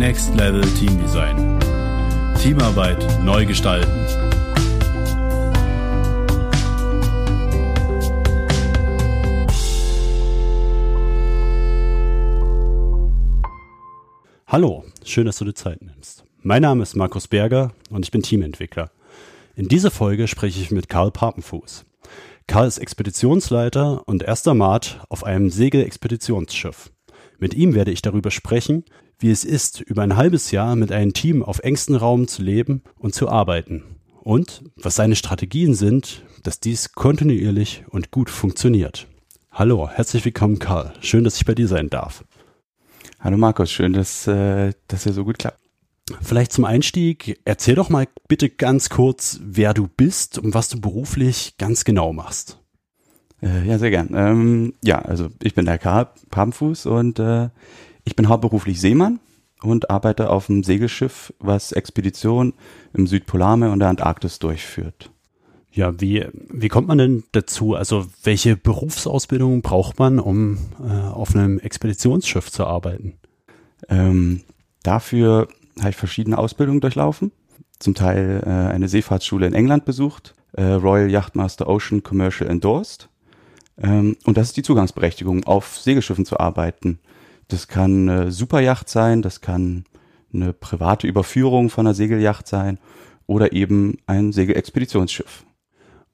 Next Level Team Design. Teamarbeit neu gestalten. Hallo, schön, dass du dir Zeit nimmst. Mein Name ist Markus Berger und ich bin Teamentwickler. In dieser Folge spreche ich mit Karl Papenfuß. Karl ist Expeditionsleiter und erster Mat auf einem Segelexpeditionsschiff. Mit ihm werde ich darüber sprechen, wie es ist, über ein halbes Jahr mit einem Team auf engstem Raum zu leben und zu arbeiten. Und was seine Strategien sind, dass dies kontinuierlich und gut funktioniert. Hallo, herzlich willkommen Karl. Schön, dass ich bei dir sein darf. Hallo Markus, schön, dass äh, das hier so gut klappt. Vielleicht zum Einstieg, erzähl doch mal bitte ganz kurz, wer du bist und was du beruflich ganz genau machst. Äh, ja, sehr gern. Ähm, ja, also ich bin der Karl Papenfuß und äh, ich bin hauptberuflich Seemann und arbeite auf einem Segelschiff, was Expeditionen im Südpolarmeer und der Antarktis durchführt. Ja, wie, wie kommt man denn dazu? Also welche Berufsausbildung braucht man, um äh, auf einem Expeditionsschiff zu arbeiten? Ähm, dafür habe ich verschiedene Ausbildungen durchlaufen. Zum Teil äh, eine Seefahrtsschule in England besucht, äh, Royal Yachtmaster Ocean Commercial Endorsed. Ähm, und das ist die Zugangsberechtigung, auf Segelschiffen zu arbeiten. Das kann eine Superjacht sein, das kann eine private Überführung von einer Segelyacht sein oder eben ein Segelexpeditionsschiff.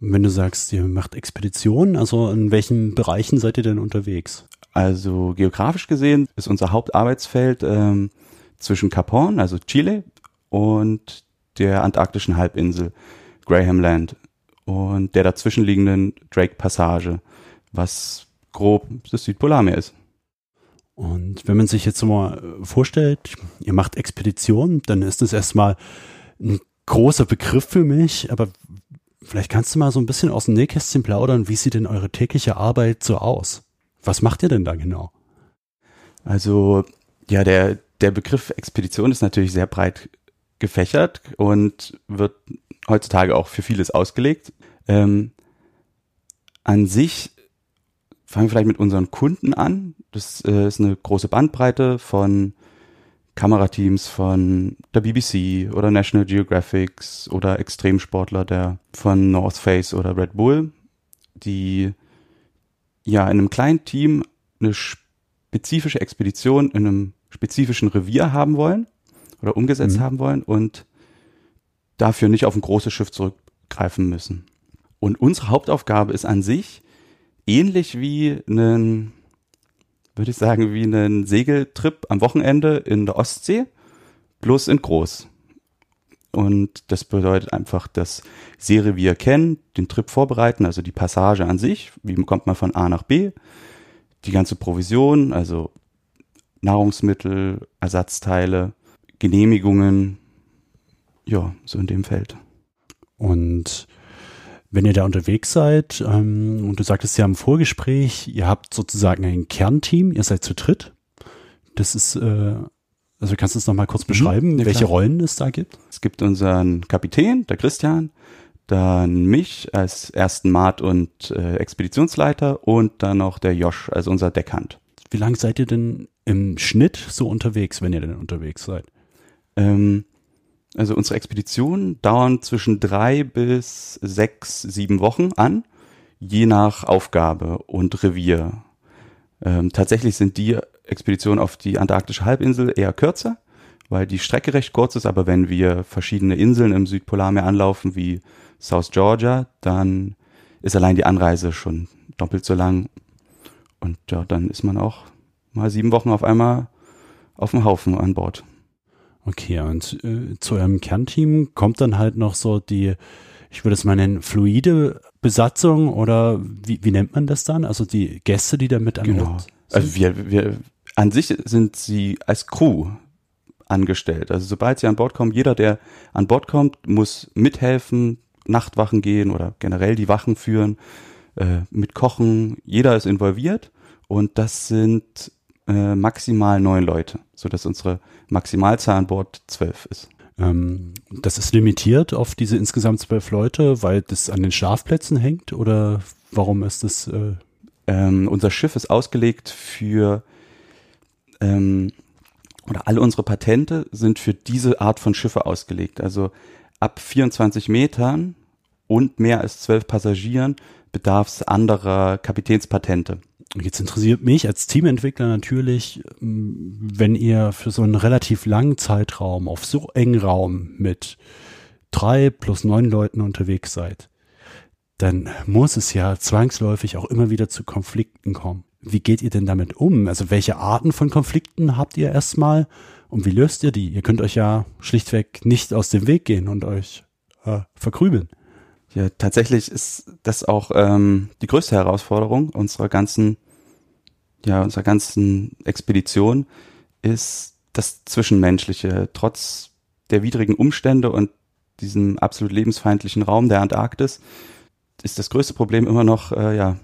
Wenn du sagst, ihr macht Expeditionen, also in welchen Bereichen seid ihr denn unterwegs? Also geografisch gesehen ist unser Hauptarbeitsfeld ähm, zwischen Cap Horn, also Chile, und der antarktischen Halbinsel Graham Land und der dazwischenliegenden Drake Passage, was grob das Südpolarmeer ist. Und wenn man sich jetzt mal vorstellt, ihr macht Expeditionen, dann ist das erstmal ein großer Begriff für mich, aber Vielleicht kannst du mal so ein bisschen aus dem Nähkästchen plaudern, wie sieht denn eure tägliche Arbeit so aus? Was macht ihr denn da genau? Also, ja, der, der Begriff Expedition ist natürlich sehr breit gefächert und wird heutzutage auch für vieles ausgelegt. Ähm, an sich fangen wir vielleicht mit unseren Kunden an. Das äh, ist eine große Bandbreite von Kamerateams von der BBC oder National Geographics oder Extremsportler der von North Face oder Red Bull, die ja in einem kleinen Team eine spezifische Expedition in einem spezifischen Revier haben wollen oder umgesetzt mhm. haben wollen und dafür nicht auf ein großes Schiff zurückgreifen müssen. Und unsere Hauptaufgabe ist an sich ähnlich wie ein würde ich sagen, wie einen Segeltrip am Wochenende in der Ostsee, bloß in groß. Und das bedeutet einfach das Seerevier kennen, den Trip vorbereiten, also die Passage an sich, wie kommt man von A nach B, die ganze Provision, also Nahrungsmittel, Ersatzteile, Genehmigungen, ja, so in dem Feld. Und wenn ihr da unterwegs seid, ähm, und du sagtest ja im Vorgespräch, ihr habt sozusagen ein Kernteam, ihr seid zu dritt. Das ist, äh, also kannst du es nochmal kurz mhm. beschreiben, ja, welche klar. Rollen es da gibt? Es gibt unseren Kapitän, der Christian, dann mich als ersten Mat und äh, Expeditionsleiter und dann noch der Josh, also unser Deckhand. Wie lange seid ihr denn im Schnitt so unterwegs, wenn ihr denn unterwegs seid? Ähm, also unsere Expeditionen dauern zwischen drei bis sechs, sieben Wochen an, je nach Aufgabe und Revier. Ähm, tatsächlich sind die Expeditionen auf die antarktische Halbinsel eher kürzer, weil die Strecke recht kurz ist, aber wenn wir verschiedene Inseln im Südpolarmeer anlaufen, wie South Georgia, dann ist allein die Anreise schon doppelt so lang. Und ja, dann ist man auch mal sieben Wochen auf einmal auf dem Haufen an Bord. Okay, und äh, zu eurem Kernteam kommt dann halt noch so die, ich würde es mal nennen, fluide Besatzung oder wie, wie nennt man das dann? Also die Gäste, die da mit an genau. Bord sind? Also wir, wir, an sich sind sie als Crew angestellt. Also sobald sie an Bord kommen, jeder, der an Bord kommt, muss mithelfen, Nachtwachen gehen oder generell die Wachen führen, äh, mit kochen. Jeder ist involviert und das sind äh, maximal neun Leute, sodass unsere Maximalzahl an Bord zwölf ist. Ähm, das ist limitiert auf diese insgesamt zwölf Leute, weil das an den Schlafplätzen hängt oder warum ist das? Äh ähm, unser Schiff ist ausgelegt für ähm, oder alle unsere Patente sind für diese Art von Schiffe ausgelegt. Also ab 24 Metern und mehr als zwölf Passagieren bedarf es anderer Kapitänspatente. Jetzt interessiert mich als Teamentwickler natürlich, wenn ihr für so einen relativ langen Zeitraum auf so engen Raum mit drei plus neun Leuten unterwegs seid, dann muss es ja zwangsläufig auch immer wieder zu Konflikten kommen. Wie geht ihr denn damit um? Also welche Arten von Konflikten habt ihr erstmal und wie löst ihr die? Ihr könnt euch ja schlichtweg nicht aus dem Weg gehen und euch äh, verkrümeln. Ja, tatsächlich ist das auch ähm, die größte Herausforderung unserer ganzen, ja, unserer ganzen Expedition ist das Zwischenmenschliche. Trotz der widrigen Umstände und diesem absolut lebensfeindlichen Raum der Antarktis ist das größte Problem immer noch, äh, ja,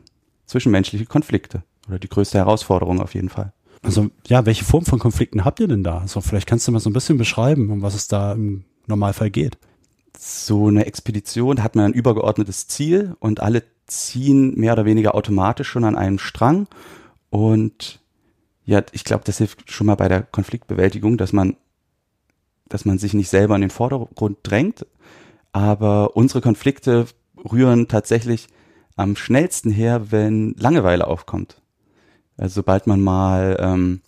zwischenmenschliche Konflikte. Oder die größte Herausforderung auf jeden Fall. Also, ja, welche Form von Konflikten habt ihr denn da? Also, vielleicht kannst du mal so ein bisschen beschreiben, um was es da im Normalfall geht so eine Expedition hat man ein übergeordnetes Ziel und alle ziehen mehr oder weniger automatisch schon an einem Strang. Und ja, ich glaube, das hilft schon mal bei der Konfliktbewältigung, dass man, dass man sich nicht selber in den Vordergrund drängt. Aber unsere Konflikte rühren tatsächlich am schnellsten her, wenn Langeweile aufkommt. Also sobald man mal ähm,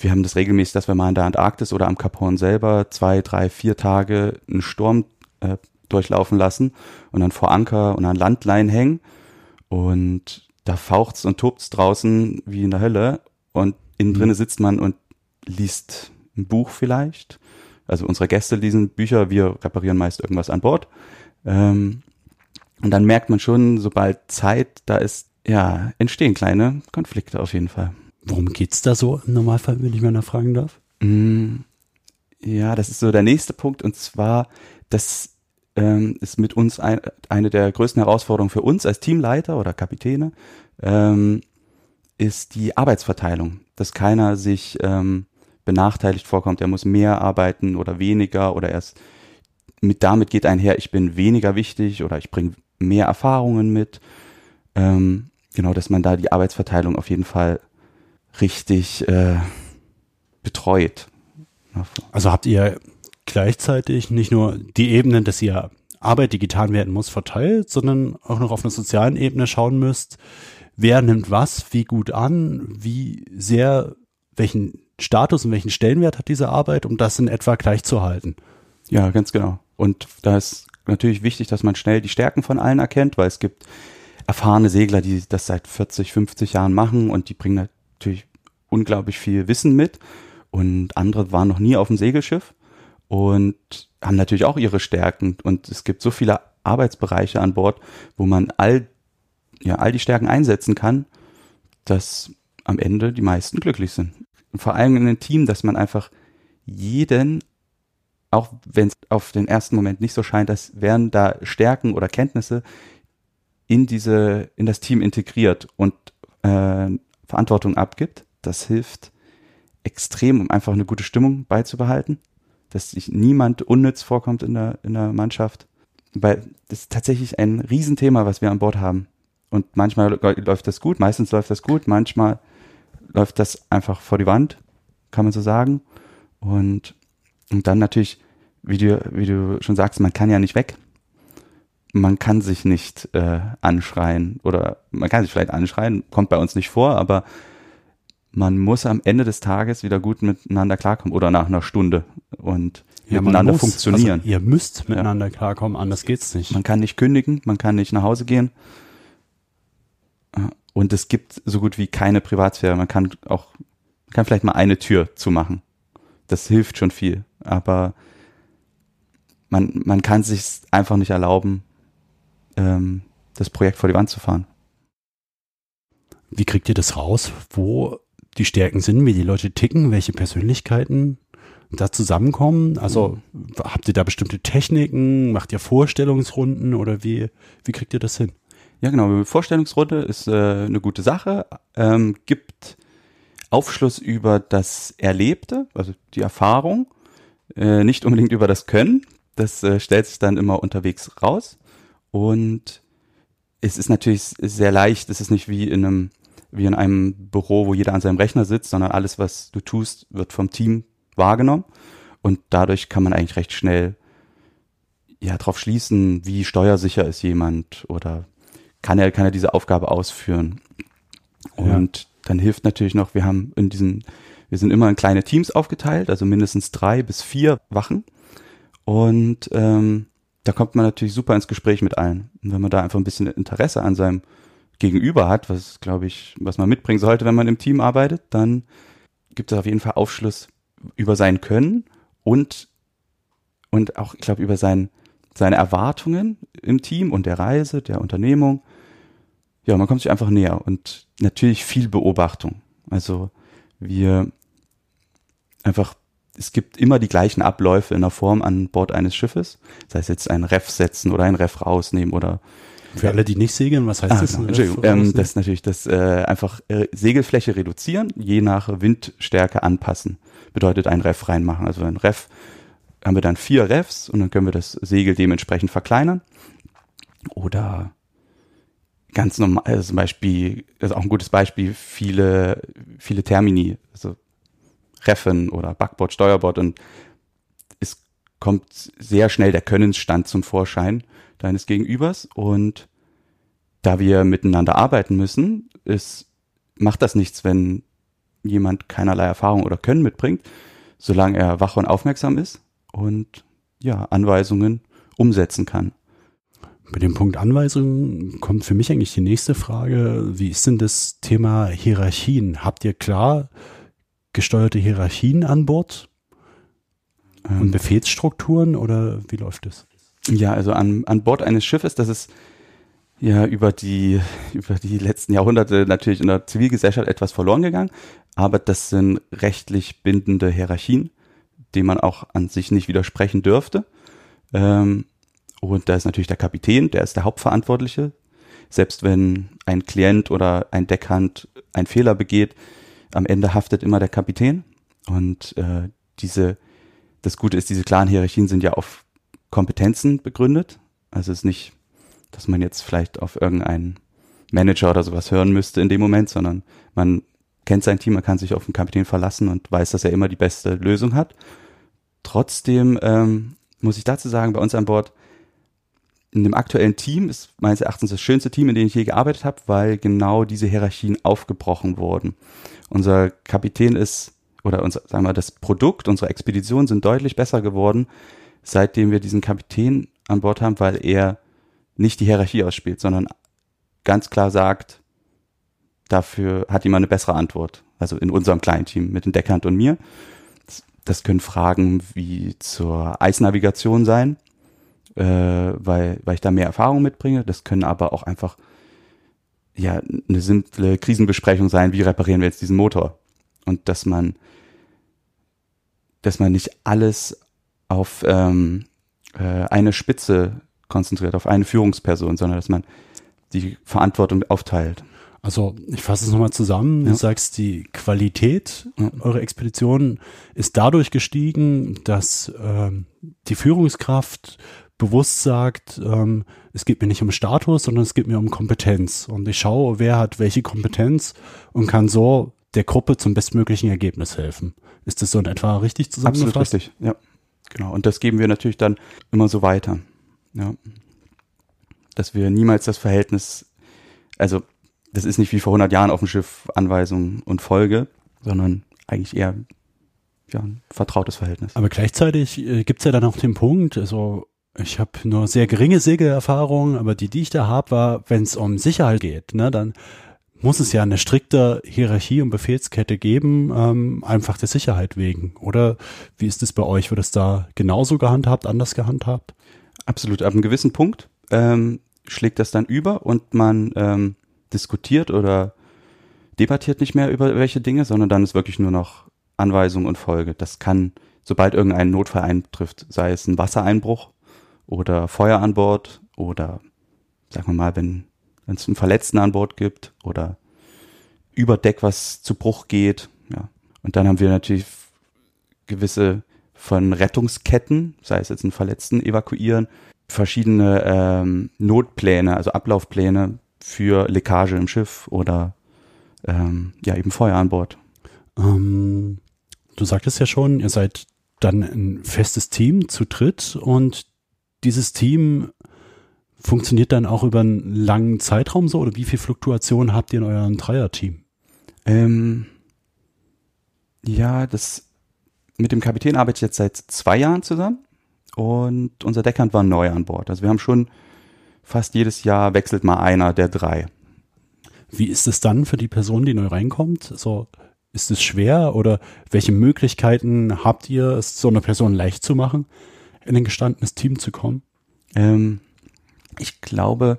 wir haben das regelmäßig, dass wir mal in der Antarktis oder am Cap Horn selber zwei, drei, vier Tage einen Sturm äh, durchlaufen lassen und dann vor Anker und an Landlein hängen und da faucht's und tobt's draußen wie in der Hölle und innen drinne mhm. sitzt man und liest ein Buch vielleicht. Also unsere Gäste lesen Bücher, wir reparieren meist irgendwas an Bord. Ähm, und dann merkt man schon, sobald Zeit da ist, ja, entstehen kleine Konflikte auf jeden Fall. Worum geht's da so im Normalfall, wenn ich mal nachfragen darf? Mm, ja, das ist so der nächste Punkt und zwar, das ähm, ist mit uns ein, eine der größten Herausforderungen für uns als Teamleiter oder Kapitäne, ähm, ist die Arbeitsverteilung, dass keiner sich ähm, benachteiligt vorkommt, er muss mehr arbeiten oder weniger oder erst mit damit geht einher, ich bin weniger wichtig oder ich bringe mehr Erfahrungen mit. Ähm, genau, dass man da die Arbeitsverteilung auf jeden Fall richtig äh, betreut. Also habt ihr gleichzeitig nicht nur die Ebene, dass ihr Arbeit, die getan werden muss, verteilt, sondern auch noch auf einer sozialen Ebene schauen müsst, wer nimmt was, wie gut an, wie sehr, welchen Status und welchen Stellenwert hat diese Arbeit, um das in etwa gleich zu halten. Ja, ganz genau. Und da ist natürlich wichtig, dass man schnell die Stärken von allen erkennt, weil es gibt erfahrene Segler, die das seit 40, 50 Jahren machen und die bringen natürlich unglaublich viel Wissen mit und andere waren noch nie auf dem Segelschiff und haben natürlich auch ihre Stärken und es gibt so viele Arbeitsbereiche an Bord, wo man all ja all die Stärken einsetzen kann, dass am Ende die meisten glücklich sind. Vor allem in einem Team, dass man einfach jeden auch wenn es auf den ersten Moment nicht so scheint, dass werden da Stärken oder Kenntnisse in diese in das Team integriert und äh, Verantwortung abgibt. Das hilft extrem, um einfach eine gute Stimmung beizubehalten, dass sich niemand unnütz vorkommt in der, in der Mannschaft. Weil das ist tatsächlich ein Riesenthema, was wir an Bord haben. Und manchmal läuft das gut, meistens läuft das gut, manchmal läuft das einfach vor die Wand, kann man so sagen. Und, und dann natürlich, wie du, wie du schon sagst, man kann ja nicht weg man kann sich nicht äh, anschreien oder man kann sich vielleicht anschreien, kommt bei uns nicht vor, aber man muss am Ende des Tages wieder gut miteinander klarkommen oder nach einer Stunde und ja, miteinander muss, funktionieren. Also ihr müsst miteinander ja. klarkommen, anders geht's nicht. Man kann nicht kündigen, man kann nicht nach Hause gehen. Und es gibt so gut wie keine Privatsphäre. Man kann auch, man kann vielleicht mal eine Tür zumachen. Das hilft schon viel. Aber man, man kann sich einfach nicht erlauben, ähm, das Projekt vor die Wand zu fahren. Wie kriegt ihr das raus, wo die Stärken sind, wie die Leute ticken, welche Persönlichkeiten da zusammenkommen? Also habt ihr da bestimmte Techniken, macht ihr Vorstellungsrunden oder wie, wie kriegt ihr das hin? Ja, genau. Vorstellungsrunde ist äh, eine gute Sache, ähm, gibt Aufschluss über das Erlebte, also die Erfahrung, äh, nicht unbedingt über das Können. Das äh, stellt sich dann immer unterwegs raus. Und es ist natürlich sehr leicht, es ist nicht wie in einem wie in einem Büro, wo jeder an seinem Rechner sitzt, sondern alles, was du tust, wird vom Team wahrgenommen. Und dadurch kann man eigentlich recht schnell ja drauf schließen, wie steuersicher ist jemand oder kann er, kann er diese Aufgabe ausführen. Und ja. dann hilft natürlich noch, wir haben in diesen, wir sind immer in kleine Teams aufgeteilt, also mindestens drei bis vier Wachen. Und ähm, da kommt man natürlich super ins Gespräch mit allen. Und wenn man da einfach ein bisschen Interesse an seinem Gegenüber hat, was glaube ich, was man mitbringen sollte, wenn man im Team arbeitet, dann gibt es auf jeden Fall Aufschluss über sein Können und und auch, ich glaube, über sein, seine Erwartungen im Team und der Reise, der Unternehmung. Ja, man kommt sich einfach näher und natürlich viel Beobachtung. Also wir einfach es gibt immer die gleichen Abläufe in der Form an Bord eines Schiffes. Sei es jetzt ein Ref setzen oder ein Ref rausnehmen oder für alle, die nicht segeln, was heißt ah, das? Entschuldigung, ähm, das ist natürlich das äh, einfach äh, Segelfläche reduzieren, je nach Windstärke anpassen. Bedeutet ein Ref reinmachen. Also ein Ref haben wir dann vier Refs und dann können wir das Segel dementsprechend verkleinern. Oder ganz normal, also zum Beispiel, das ist auch ein gutes Beispiel, viele, viele Termini, also Reffen oder Backbord, Steuerbord und kommt sehr schnell der Könnensstand zum Vorschein deines Gegenübers und da wir miteinander arbeiten müssen, ist, macht das nichts, wenn jemand keinerlei Erfahrung oder Können mitbringt, solange er wach und aufmerksam ist und ja, Anweisungen umsetzen kann. Bei dem Punkt Anweisungen kommt für mich eigentlich die nächste Frage. Wie ist denn das Thema Hierarchien? Habt ihr klar gesteuerte Hierarchien an Bord und ähm. Befehlsstrukturen oder wie läuft das? Ja, also an, an Bord eines Schiffes, das ist ja über die, über die letzten Jahrhunderte natürlich in der Zivilgesellschaft etwas verloren gegangen, aber das sind rechtlich bindende Hierarchien, denen man auch an sich nicht widersprechen dürfte. Ähm, und da ist natürlich der Kapitän, der ist der Hauptverantwortliche. Selbst wenn ein Klient oder ein Deckhand einen Fehler begeht, am Ende haftet immer der Kapitän. Und äh, diese, das Gute ist, diese klaren Hierarchien sind ja auf Kompetenzen begründet. Also es ist nicht, dass man jetzt vielleicht auf irgendeinen Manager oder sowas hören müsste in dem Moment, sondern man kennt sein Team, man kann sich auf den Kapitän verlassen und weiß, dass er immer die beste Lösung hat. Trotzdem ähm, muss ich dazu sagen, bei uns an Bord, in dem aktuellen Team ist meines Erachtens das schönste Team, in dem ich je gearbeitet habe, weil genau diese Hierarchien aufgebrochen wurden. Unser Kapitän ist, oder unser, sagen wir, das Produkt, unsere Expedition sind deutlich besser geworden, seitdem wir diesen Kapitän an Bord haben, weil er nicht die Hierarchie ausspielt, sondern ganz klar sagt, dafür hat jemand eine bessere Antwort. Also in unserem kleinen Team mit den Deckhand und mir. Das können Fragen wie zur Eisnavigation sein, äh, weil, weil ich da mehr Erfahrung mitbringe. Das können aber auch einfach ja eine simple Krisenbesprechung sein, wie reparieren wir jetzt diesen Motor. Und dass man, dass man nicht alles auf ähm, äh, eine Spitze konzentriert, auf eine Führungsperson, sondern dass man die Verantwortung aufteilt. Also ich fasse es nochmal zusammen. Ja. Du sagst, die Qualität ja. eurer Expedition ist dadurch gestiegen, dass ähm, die Führungskraft bewusst sagt, ähm, es geht mir nicht um Status, sondern es geht mir um Kompetenz. Und ich schaue, wer hat welche Kompetenz und kann so der Gruppe zum bestmöglichen Ergebnis helfen. Ist das so in etwa richtig zusammengefasst? Absolut richtig, ja. Genau. Und das geben wir natürlich dann immer so weiter. Ja. Dass wir niemals das Verhältnis, also das ist nicht wie vor 100 Jahren auf dem Schiff Anweisung und Folge, sondern eigentlich eher ja, ein vertrautes Verhältnis. Aber gleichzeitig äh, gibt's ja dann auch den Punkt, also ich habe nur sehr geringe Segelerfahrung, aber die, die ich da habe, war, wenn es um Sicherheit geht, ne, dann muss es ja eine strikte Hierarchie und Befehlskette geben, ähm, einfach der Sicherheit wegen. Oder wie ist es bei euch? Wird es da genauso gehandhabt, anders gehandhabt? Absolut. Ab einem gewissen Punkt ähm, schlägt das dann über und man ähm, diskutiert oder debattiert nicht mehr über welche Dinge, sondern dann ist wirklich nur noch Anweisung und Folge. Das kann, sobald irgendein Notfall eintrifft, sei es ein Wassereinbruch oder Feuer an Bord oder sagen wir mal, wenn wenn es einen Verletzten an Bord gibt oder über Deck was zu Bruch geht. Ja. Und dann haben wir natürlich gewisse von Rettungsketten, sei es jetzt einen Verletzten evakuieren, verschiedene ähm, Notpläne, also Ablaufpläne für Leckage im Schiff oder ähm, ja eben Feuer an Bord. Ähm, du sagtest ja schon, ihr seid dann ein festes Team zu dritt und dieses Team funktioniert dann auch über einen langen Zeitraum so oder wie viel Fluktuation habt ihr in eurem Dreierteam? Ähm, ja, das mit dem Kapitän arbeite ich jetzt seit zwei Jahren zusammen und unser Deckhand war neu an Bord. Also wir haben schon fast jedes Jahr wechselt mal einer der drei. Wie ist es dann für die Person, die neu reinkommt? So, ist es schwer oder welche Möglichkeiten habt ihr, es so einer Person leicht zu machen, in ein gestandenes Team zu kommen? Ähm, ich glaube,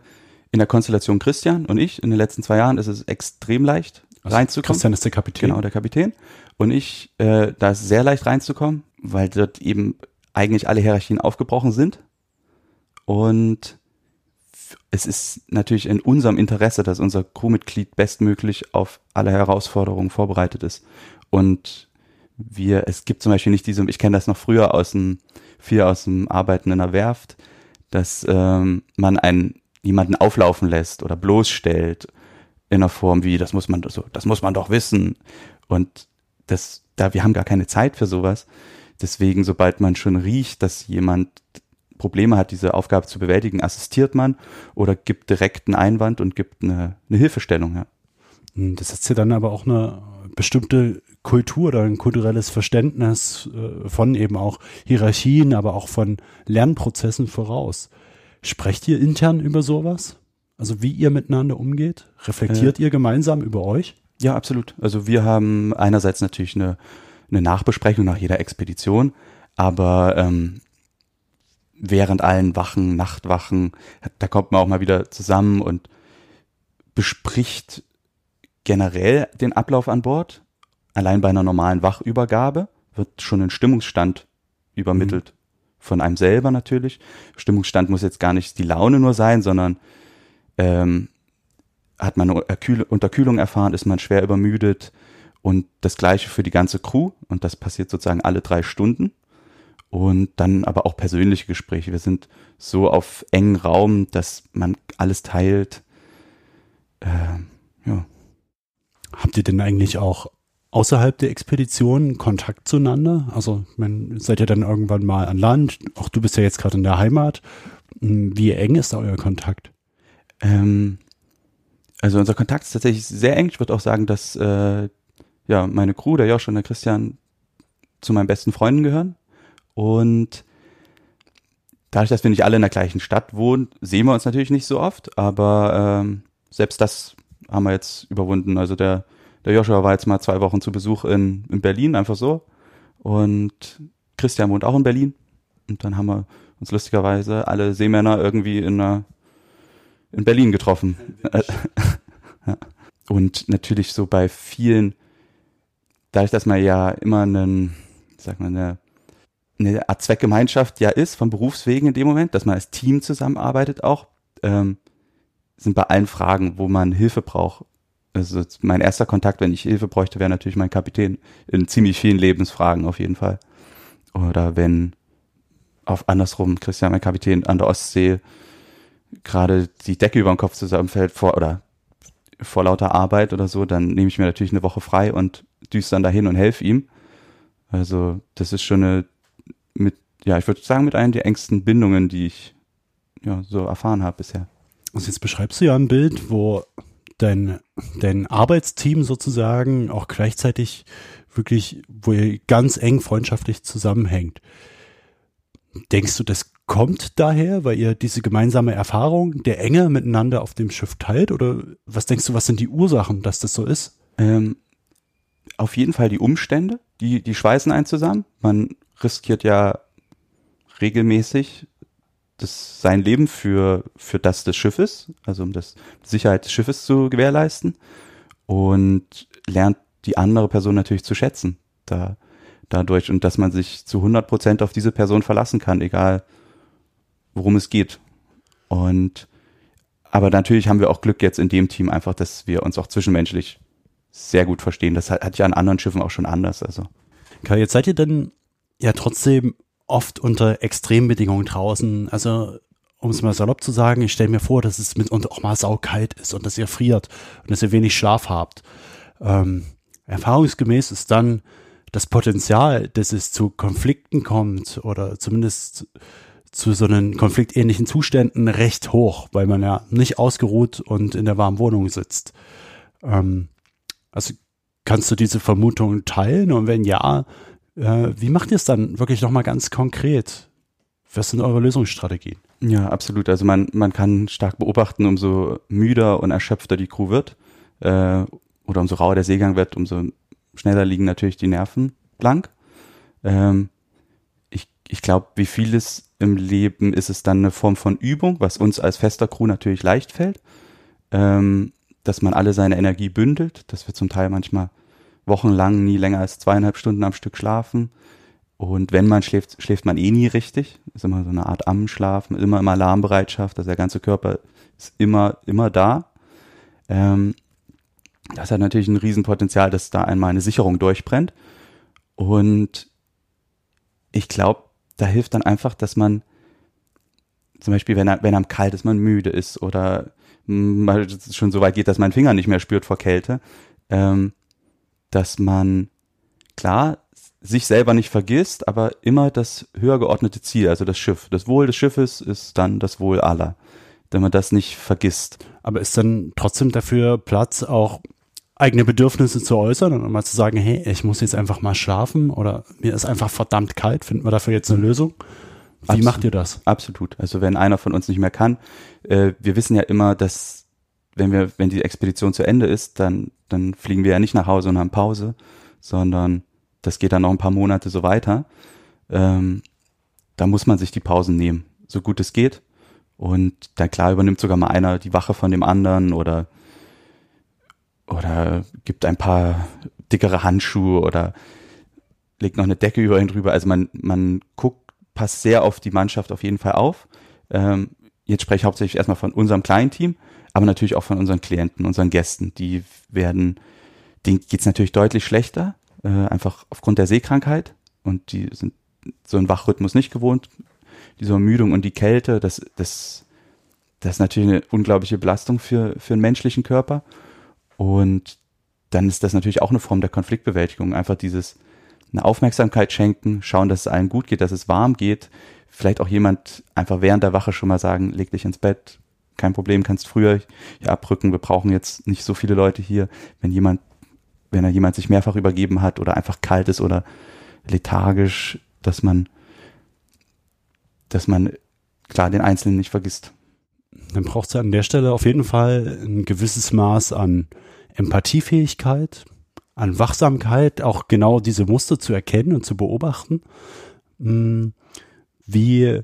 in der Konstellation Christian und ich in den letzten zwei Jahren ist es extrem leicht Also reinzukommen. Christian ist der Kapitän. Genau, der Kapitän. Und ich, äh, da ist sehr leicht reinzukommen, weil dort eben eigentlich alle Hierarchien aufgebrochen sind. Und es ist natürlich in unserem Interesse, dass unser Crewmitglied bestmöglich auf alle Herausforderungen vorbereitet ist. Und wir, es gibt zum Beispiel nicht diese, ich kenne das noch früher aus dem, viel aus dem Arbeiten in der Werft, dass ähm, man einen jemanden auflaufen lässt oder bloßstellt in einer Form wie, das muss man so, das muss man doch wissen. Und das, da, wir haben gar keine Zeit für sowas. Deswegen, sobald man schon riecht, dass jemand Probleme hat, diese Aufgabe zu bewältigen, assistiert man oder gibt direkt einen Einwand und gibt eine, eine Hilfestellung. Ja. Das setzt ja dann aber auch eine bestimmte Kultur oder ein kulturelles Verständnis äh, von eben auch Hierarchien, aber auch von Lernprozessen voraus. Sprecht ihr intern über sowas? Also wie ihr miteinander umgeht? Reflektiert ihr gemeinsam über euch? Ja, absolut. Also wir haben einerseits natürlich eine, eine Nachbesprechung nach jeder Expedition, aber ähm, während allen Wachen, Nachtwachen, da kommt man auch mal wieder zusammen und bespricht generell den Ablauf an Bord. Allein bei einer normalen Wachübergabe wird schon ein Stimmungsstand übermittelt. Von einem selber natürlich. Stimmungsstand muss jetzt gar nicht die Laune nur sein, sondern ähm, hat man eine Erkühl- Unterkühlung erfahren, ist man schwer übermüdet und das gleiche für die ganze Crew und das passiert sozusagen alle drei Stunden und dann aber auch persönliche Gespräche. Wir sind so auf engen Raum, dass man alles teilt. Ähm, ja. Habt ihr denn eigentlich auch außerhalb der Expedition Kontakt zueinander? Also, mein, seid ihr dann irgendwann mal an Land? Auch du bist ja jetzt gerade in der Heimat. Hm, Wie eng ist da euer Kontakt? Ähm, also unser Kontakt ist tatsächlich sehr eng. Ich würde auch sagen, dass äh, ja meine Crew, der Josh und der Christian, zu meinen besten Freunden gehören. Und dadurch, dass wir nicht alle in der gleichen Stadt wohnen, sehen wir uns natürlich nicht so oft, aber ähm, selbst das haben wir jetzt überwunden. Also der, der Joshua war jetzt mal zwei Wochen zu Besuch in, in Berlin, einfach so. Und Christian wohnt auch in Berlin. Und dann haben wir uns lustigerweise alle Seemänner irgendwie in einer in Berlin getroffen. Und natürlich so bei vielen, dadurch, dass man ja immer einen, sag mal, eine, eine Art Zweckgemeinschaft ja ist, von Berufswegen in dem Moment, dass man als Team zusammenarbeitet auch, ähm, sind bei allen Fragen, wo man Hilfe braucht. Also mein erster Kontakt, wenn ich Hilfe bräuchte, wäre natürlich mein Kapitän in ziemlich vielen Lebensfragen auf jeden Fall. Oder wenn auf andersrum Christian, mein Kapitän an der Ostsee, gerade die Decke über dem Kopf zusammenfällt vor oder vor lauter Arbeit oder so, dann nehme ich mir natürlich eine Woche frei und düse dann dahin und helfe ihm. Also das ist schon eine mit, ja, ich würde sagen, mit einer der engsten Bindungen, die ich ja so erfahren habe bisher. Also jetzt beschreibst du ja ein Bild, wo dein, dein Arbeitsteam sozusagen auch gleichzeitig wirklich, wo ihr ganz eng freundschaftlich zusammenhängt. Denkst du, das kommt daher, weil ihr diese gemeinsame Erfahrung der Enge miteinander auf dem Schiff teilt? Oder was denkst du, was sind die Ursachen, dass das so ist? Ähm, auf jeden Fall die Umstände, die, die schweißen einen zusammen. Man riskiert ja regelmäßig das, sein Leben für, für das des Schiffes, also um das Sicherheit des Schiffes zu gewährleisten und lernt die andere Person natürlich zu schätzen, da, dadurch und dass man sich zu 100 Prozent auf diese Person verlassen kann, egal worum es geht. Und, aber natürlich haben wir auch Glück jetzt in dem Team einfach, dass wir uns auch zwischenmenschlich sehr gut verstehen. Das hat, hat ja an anderen Schiffen auch schon anders, also. Kai, jetzt seid ihr dann ja trotzdem oft unter Extrembedingungen draußen. Also um es mal salopp zu sagen, ich stelle mir vor, dass es mitunter auch mal saukalt ist und dass ihr friert und dass ihr wenig Schlaf habt. Ähm, erfahrungsgemäß ist dann das Potenzial, dass es zu Konflikten kommt oder zumindest zu so einen konfliktähnlichen Zuständen recht hoch, weil man ja nicht ausgeruht und in der warmen Wohnung sitzt. Ähm, also kannst du diese Vermutung teilen und wenn ja, äh, wie macht ihr es dann wirklich nochmal ganz konkret? Was sind eure Lösungsstrategien? Ja, absolut. Also man, man kann stark beobachten, umso müder und erschöpfter die Crew wird äh, oder umso rauer der Seegang wird, umso schneller liegen natürlich die Nerven blank. Ähm, ich ich glaube, wie vieles im Leben ist es dann eine Form von Übung, was uns als fester Crew natürlich leicht fällt, ähm, dass man alle seine Energie bündelt, dass wir zum Teil manchmal wochenlang nie länger als zweieinhalb Stunden am Stück schlafen. Und wenn man schläft, schläft man eh nie richtig. Ist immer so eine Art Ammenschlaf, immer im Alarmbereitschaft. Also der ganze Körper ist immer, immer da. Ähm, das hat natürlich ein Riesenpotenzial, dass da einmal eine Sicherung durchbrennt. Und ich glaube, da hilft dann einfach, dass man zum Beispiel, wenn, wenn einem kalt ist, man müde ist oder schon so weit geht, dass man Finger nicht mehr spürt vor Kälte, ähm, dass man klar sich selber nicht vergisst, aber immer das höher geordnete Ziel, also das Schiff. Das Wohl des Schiffes ist dann das Wohl aller, wenn man das nicht vergisst. Aber ist dann trotzdem dafür Platz, auch eigene Bedürfnisse zu äußern und mal zu sagen, hey, ich muss jetzt einfach mal schlafen oder mir ist einfach verdammt kalt, finden wir dafür jetzt eine Lösung? Wie Absolut. macht ihr das? Absolut. Also wenn einer von uns nicht mehr kann, äh, wir wissen ja immer, dass wenn wir, wenn die Expedition zu Ende ist, dann, dann fliegen wir ja nicht nach Hause und haben Pause, sondern das geht dann noch ein paar Monate so weiter. Ähm, da muss man sich die Pausen nehmen, so gut es geht. Und da klar übernimmt sogar mal einer die Wache von dem anderen oder oder gibt ein paar dickere Handschuhe oder legt noch eine Decke über ihn drüber. Also man, man guckt, passt sehr auf die Mannschaft auf jeden Fall auf. Ähm, jetzt spreche ich hauptsächlich erstmal von unserem kleinen Team, aber natürlich auch von unseren Klienten, unseren Gästen. Die werden, denen geht's natürlich deutlich schlechter, äh, einfach aufgrund der Seekrankheit. Und die sind so einen Wachrhythmus nicht gewohnt. Diese Ermüdung und die Kälte, das, das, das ist natürlich eine unglaubliche Belastung für, für einen menschlichen Körper. Und dann ist das natürlich auch eine Form der Konfliktbewältigung. Einfach dieses, eine Aufmerksamkeit schenken, schauen, dass es allen gut geht, dass es warm geht. Vielleicht auch jemand einfach während der Wache schon mal sagen, leg dich ins Bett, kein Problem, kannst früher hier abrücken. Wir brauchen jetzt nicht so viele Leute hier. Wenn jemand, wenn er jemand sich mehrfach übergeben hat oder einfach kalt ist oder lethargisch, dass man, dass man klar den Einzelnen nicht vergisst. Dann braucht es an der Stelle auf jeden Fall ein gewisses Maß an Empathiefähigkeit, an Wachsamkeit, auch genau diese Muster zu erkennen und zu beobachten. Hm, wie,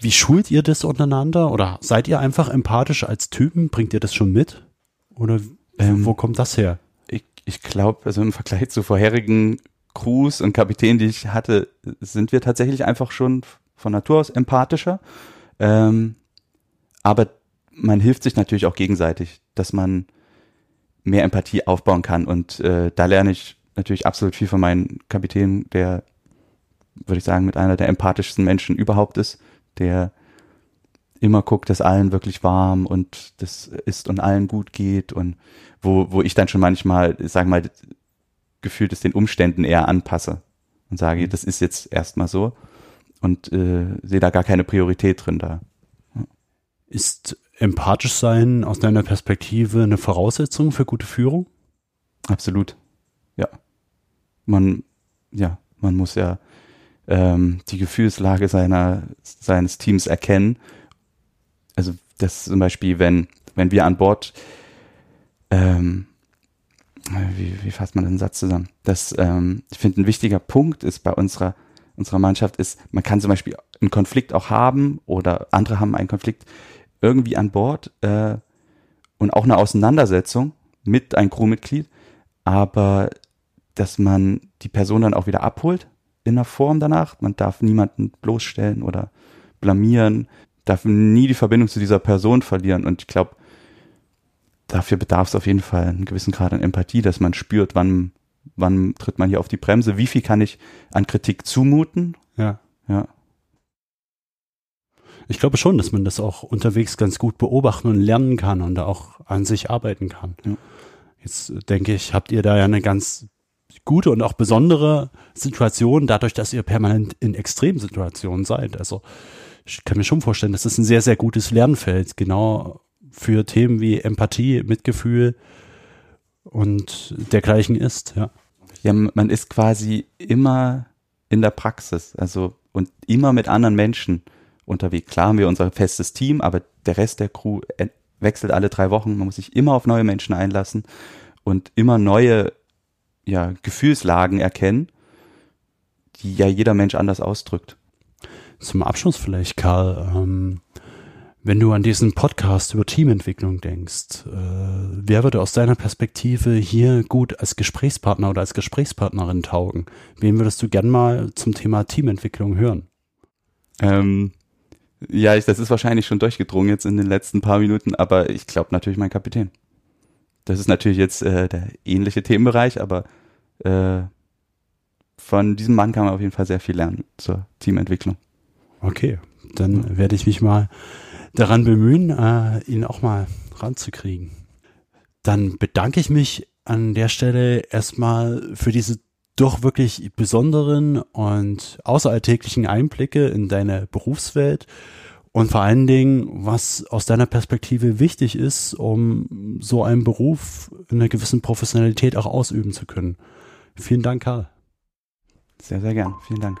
wie schult ihr das untereinander? Oder seid ihr einfach empathisch als Typen? Bringt ihr das schon mit? Oder ähm, wo kommt das her? Ich, ich glaube, also im Vergleich zu vorherigen Crews und Kapitänen, die ich hatte, sind wir tatsächlich einfach schon von Natur aus empathischer. Ähm, aber man hilft sich natürlich auch gegenseitig, dass man mehr Empathie aufbauen kann. Und äh, da lerne ich natürlich absolut viel von meinem Kapitän, der, würde ich sagen, mit einer der empathischsten Menschen überhaupt ist, der immer guckt, dass allen wirklich warm und das ist und allen gut geht und wo, wo ich dann schon manchmal, sagen wir mal, gefühlt es den Umständen eher anpasse und sage, das ist jetzt erstmal so und äh, sehe da gar keine Priorität drin da. Ist empathisch sein aus deiner Perspektive eine Voraussetzung für gute Führung? Absolut. Ja. Man, ja, man muss ja ähm, die Gefühlslage seiner, seines Teams erkennen. Also das zum Beispiel, wenn, wenn wir an Bord, ähm, wie, wie fasst man den Satz zusammen? Das, ähm, ich finde, ein wichtiger Punkt ist bei unserer, unserer Mannschaft ist, man kann zum Beispiel einen Konflikt auch haben oder andere haben einen Konflikt irgendwie an Bord äh, und auch eine Auseinandersetzung mit einem Crewmitglied, aber dass man die Person dann auch wieder abholt in der Form danach. Man darf niemanden bloßstellen oder blamieren, darf nie die Verbindung zu dieser Person verlieren. Und ich glaube, dafür bedarf es auf jeden Fall einen gewissen Grad an Empathie, dass man spürt, wann, wann tritt man hier auf die Bremse, wie viel kann ich an Kritik zumuten. Ja. Ja. Ich glaube schon, dass man das auch unterwegs ganz gut beobachten und lernen kann und da auch an sich arbeiten kann. Ja. Jetzt denke ich, habt ihr da ja eine ganz gute und auch besondere Situation, dadurch, dass ihr permanent in Extremsituationen seid. Also ich kann mir schon vorstellen, dass das ein sehr, sehr gutes Lernfeld genau für Themen wie Empathie, Mitgefühl und dergleichen ist, ja. Ja, man ist quasi immer in der Praxis, also und immer mit anderen Menschen unterwegs. Klar haben wir unser festes Team, aber der Rest der Crew wechselt alle drei Wochen. Man muss sich immer auf neue Menschen einlassen und immer neue ja, Gefühlslagen erkennen, die ja jeder Mensch anders ausdrückt. Zum Abschluss vielleicht, Karl, ähm, wenn du an diesen Podcast über Teamentwicklung denkst, äh, wer würde aus deiner Perspektive hier gut als Gesprächspartner oder als Gesprächspartnerin taugen? Wen würdest du gern mal zum Thema Teamentwicklung hören? Ähm, ja, ich, das ist wahrscheinlich schon durchgedrungen jetzt in den letzten paar Minuten, aber ich glaube natürlich mein Kapitän. Das ist natürlich jetzt äh, der ähnliche Themenbereich, aber äh, von diesem Mann kann man auf jeden Fall sehr viel lernen zur Teamentwicklung. Okay, dann werde ich mich mal daran bemühen, äh, ihn auch mal ranzukriegen. Dann bedanke ich mich an der Stelle erstmal für diese doch wirklich besonderen und außeralltäglichen Einblicke in deine Berufswelt und vor allen Dingen, was aus deiner Perspektive wichtig ist, um so einen Beruf in einer gewissen Professionalität auch ausüben zu können. Vielen Dank, Karl. Sehr, sehr gern. Vielen Dank.